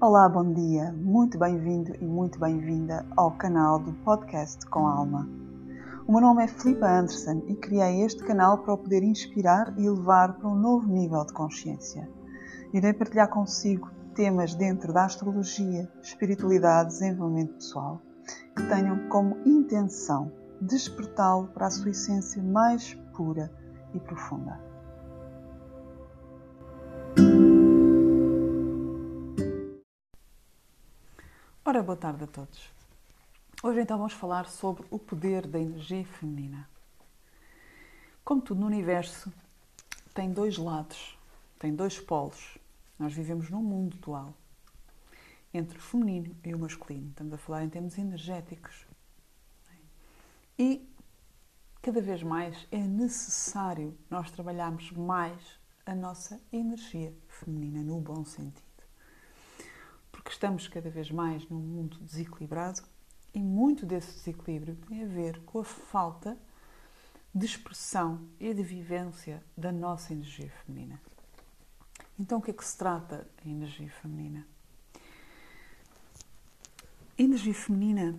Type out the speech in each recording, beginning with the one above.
Olá, bom dia, muito bem-vindo e muito bem-vinda ao canal do Podcast com Alma. O meu nome é Filipa Anderson e criei este canal para o poder inspirar e levar para um novo nível de consciência. Irei partilhar consigo temas dentro da astrologia, espiritualidade, desenvolvimento pessoal, que tenham como intenção despertá-lo para a sua essência mais pura e profunda. Ora, boa tarde a todos. Hoje então vamos falar sobre o poder da energia feminina. Como tudo no universo, tem dois lados, tem dois polos. Nós vivemos num mundo dual entre o feminino e o masculino. Estamos a falar em termos energéticos. E cada vez mais é necessário nós trabalharmos mais a nossa energia feminina, no bom sentido porque estamos cada vez mais num mundo desequilibrado e muito desse desequilíbrio tem a ver com a falta de expressão e de vivência da nossa energia feminina. Então, o que é que se trata a energia feminina? A energia feminina,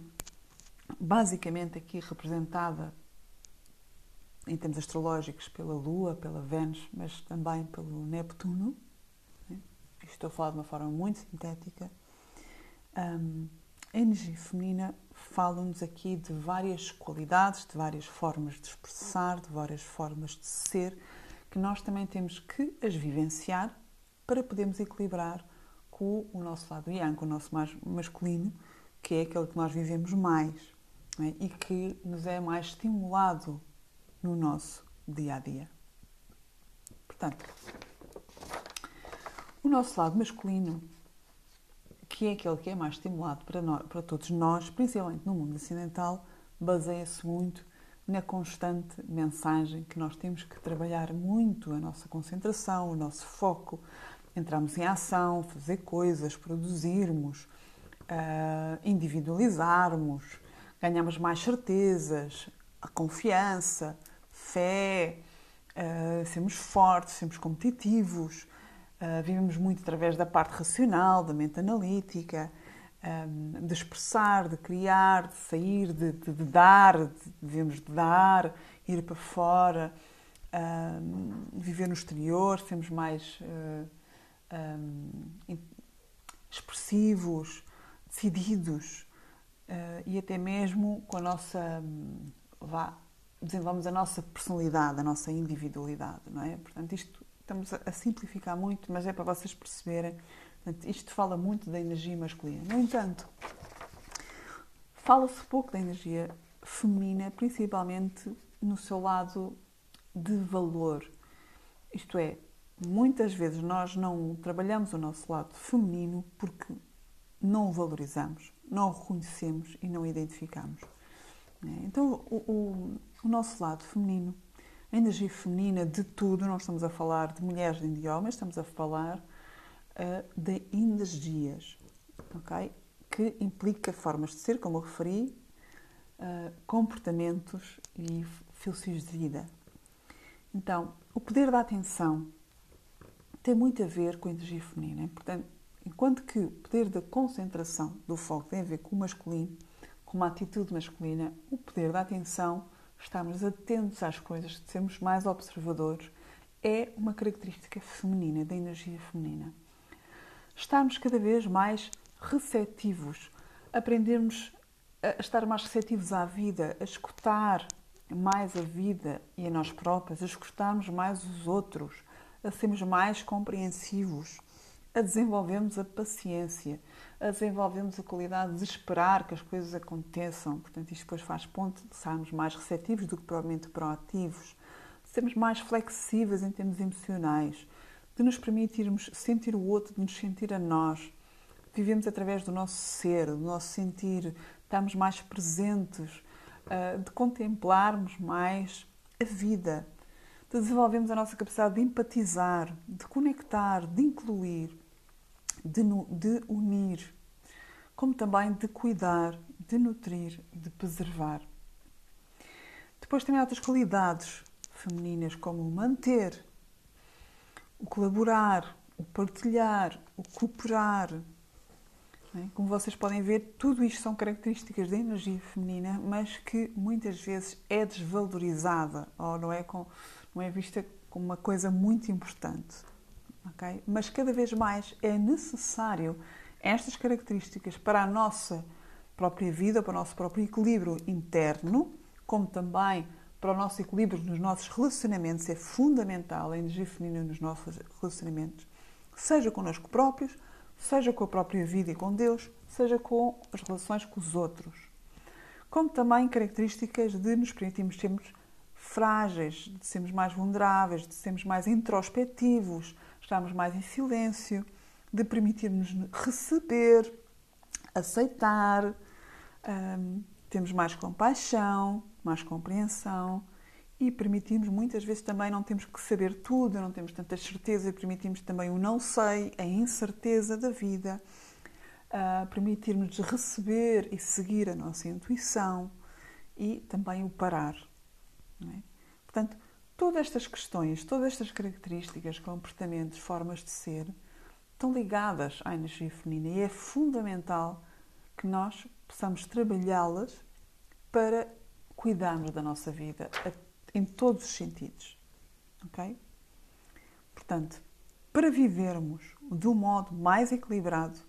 basicamente aqui representada em termos astrológicos pela Lua, pela Vênus, mas também pelo Neptuno, estou a falar de uma forma muito sintética, um, a energia feminina fala-nos aqui de várias qualidades, de várias formas de expressar, de várias formas de ser, que nós também temos que as vivenciar para podermos equilibrar com o nosso lado yang, com o nosso mais masculino, que é aquele que nós vivemos mais é? e que nos é mais estimulado no nosso dia a dia. Portanto, o nosso lado masculino que é aquele que é mais estimulado para, nós, para todos nós, principalmente no mundo ocidental, baseia-se muito na constante mensagem que nós temos que trabalhar muito a nossa concentração, o nosso foco, entrarmos em ação, fazer coisas, produzirmos, uh, individualizarmos, ganhamos mais certezas, a confiança, fé, uh, sermos fortes, sermos competitivos, Uh, vivemos muito através da parte racional, da mente analítica, um, de expressar, de criar, de sair, de, de, de dar, de, devemos de dar, ir para fora, um, viver no exterior, sermos mais uh, um, expressivos, decididos uh, e até mesmo com a nossa. Vá, desenvolvemos a nossa personalidade, a nossa individualidade, não é? Portanto, isto estamos a simplificar muito, mas é para vocês perceberem. Portanto, isto fala muito da energia masculina. No entanto, fala-se pouco da energia feminina, principalmente no seu lado de valor. Isto é, muitas vezes nós não trabalhamos o nosso lado feminino porque não o valorizamos, não o reconhecemos e não o identificamos. Então, o, o, o nosso lado feminino a energia feminina de tudo, não estamos a falar de mulheres nem de homens, estamos a falar uh, de energias, ok? Que implica formas de ser, como eu referi, uh, comportamentos e filosofias de vida. Então, o poder da atenção tem muito a ver com a energia feminina. Portanto, enquanto que o poder da concentração, do foco, tem a ver com o masculino, com uma atitude masculina, o poder da atenção estarmos atentos às coisas, de sermos mais observadores, é uma característica feminina, da energia feminina. Estarmos cada vez mais receptivos, aprendermos a estar mais receptivos à vida, a escutar mais a vida e a nós próprios, a escutarmos mais os outros, a sermos mais compreensivos, a desenvolvermos a paciência, a desenvolvermos a qualidade de esperar que as coisas aconteçam. Portanto, isto depois faz ponto de sermos mais receptivos do que provavelmente proativos, de sermos mais flexíveis em termos emocionais, de nos permitirmos sentir o outro, de nos sentir a nós. Vivemos através do nosso ser, do nosso sentir, estamos mais presentes, ah, de contemplarmos mais a vida, de desenvolvermos a nossa capacidade de empatizar, de conectar, de incluir de, de unir, como também de cuidar, de nutrir, de preservar. Depois também há outras qualidades femininas, como o manter, o colaborar, o partilhar, o cooperar, É? Como vocês podem ver, tudo isto são características da energia feminina, mas que muitas vezes é desvalorizada ou não é, com, não é vista como uma coisa muito importante. Okay? Mas cada vez mais é necessário estas características para a nossa própria vida, para o nosso próprio equilíbrio interno, como também para o nosso equilíbrio nos nossos relacionamentos. É fundamental energia feminina nos nossos relacionamentos, seja connosco próprios, seja com a própria vida e com Deus, seja com as relações com os outros. Como também características de nos permitirmos sermos frágeis, de sermos mais vulneráveis, de sermos mais introspectivos, estarmos mais em silêncio, de permitirmos receber, aceitar, um, temos mais compaixão, mais compreensão e permitimos muitas vezes também não temos que saber tudo, não temos tantas certezas, permitimos também o não sei, a incerteza da vida, uh, permitirmos receber e seguir a nossa intuição e também o parar. É? Portanto, todas estas questões, todas estas características, comportamentos, formas de ser, estão ligadas à energia feminina e é fundamental que nós possamos trabalhá-las para cuidarmos da nossa vida em todos os sentidos. Ok? Portanto, para vivermos de um modo mais equilibrado,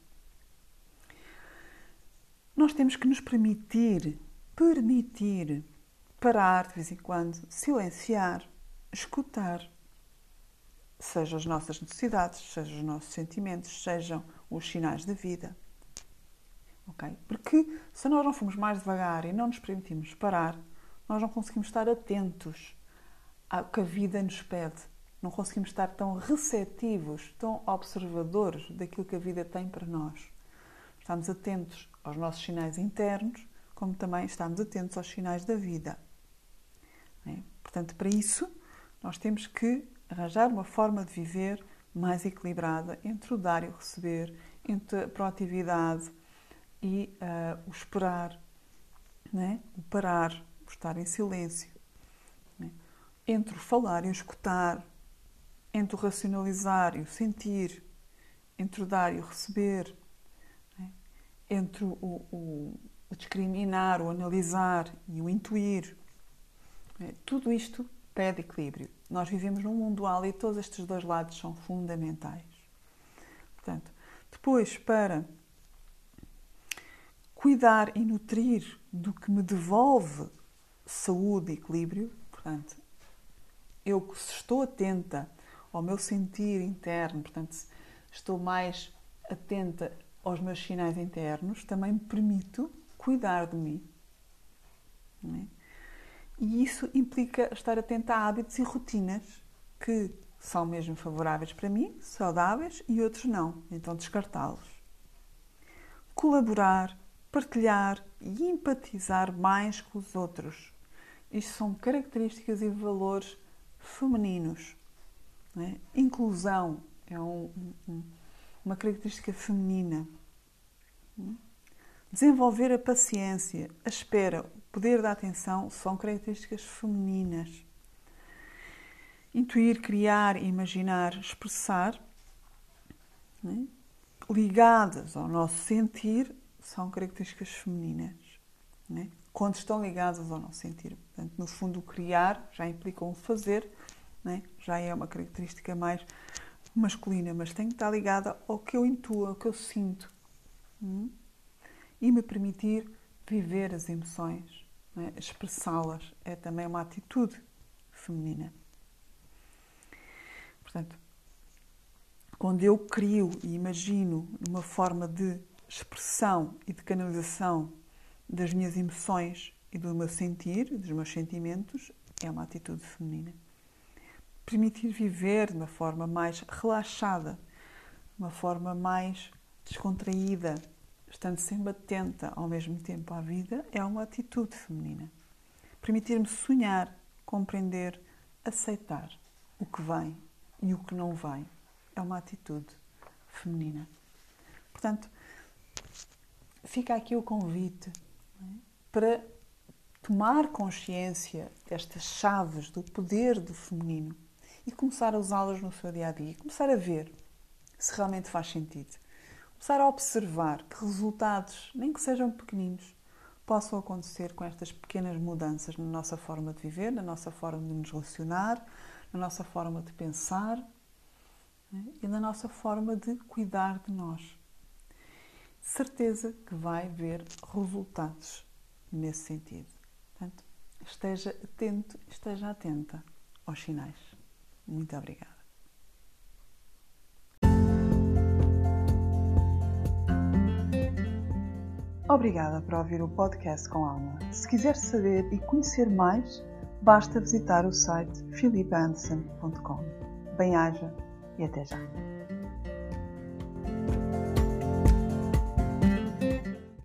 nós temos que nos permitir, permitir parar de vez em quando, silenciar, escutar, seja as nossas necessidades, sejam os nossos sentimentos, sejam os sinais da vida. Ok? Porque se nós não formos mais devagar e não nos permitirmos parar, nós não conseguimos estar atentos ao que a vida nos pede. Não conseguimos estar tão receptivos, tão observadores daquilo que a vida tem para nós. Estamos atentos aos nossos sinais internos, como também estamos atentos aos sinais da vida. É? Portanto, para isso, nós temos que arranjar uma forma de viver mais equilibrada entre o dar e o receber, entre a proatividade e uh, o esperar, é? o parar, estar em silêncio. Né? Entre o falar e o escutar, entre o racionalizar e o sentir, entre o dar e o receber, né? entre o, o, o, discriminar, o analisar e o intuir. Né? Tudo isto pede equilíbrio. Nós vivemos num mundo dual e todos estes dois lados são fundamentais. Portanto, depois, para cuidar e nutrir do que me devolve saúde e equilíbrio. Portanto, eu estou atenta ao meu sentir interno, portanto, estou mais atenta aos meus sinais internos, também me permito cuidar de mim. E isso implica estar atenta a hábitos e rotinas que são mesmo favoráveis para mim, saudáveis, e outros não, então descartá-los. Colaborar, partilhar e empatizar mais com os outros. Isto são características e valores femininos. É? Inclusão é um, uma característica feminina. Desenvolver a paciência, a espera, o poder da atenção são características femininas. Intuir, criar, imaginar, expressar, é? ligadas ao nosso sentir, são características femininas. É? quando estão ligadas ao nosso sentir. Portanto, no fundo, criar já implica um fazer, né? já é uma característica mais masculina, mas tem que estar ligada ao que eu intuo, ao que eu sinto. Hum? E me permitir viver as emoções, né? expressá-las, é também uma atitude feminina. Portanto, quando eu crio e imagino uma forma de expressão e de canalização das minhas emoções e do meu sentir, dos meus sentimentos, é uma atitude feminina. Permitir viver de uma forma mais relaxada, uma forma mais descontraída, estando sempre atenta ao mesmo tempo à vida, é uma atitude feminina. Permitir-me sonhar, compreender, aceitar o que vem e o que não vem é uma atitude feminina. Portanto, fica aqui o convite para tomar consciência destas chaves do poder do feminino e começar a usá-las no seu dia a dia, começar a ver se realmente faz sentido. Começar a observar que resultados, nem que sejam pequeninos, possam acontecer com estas pequenas mudanças na nossa forma de viver, na nossa forma de nos relacionar, na nossa forma de pensar né? e na nossa forma de cuidar de nós. Certeza que vai ver resultados nesse sentido. Portanto, esteja atento, esteja atenta aos sinais. Muito obrigada. Obrigada por ouvir o podcast com Alma. Se quiser saber e conhecer mais, basta visitar o site philipanderson.com. Bem-aja e até já!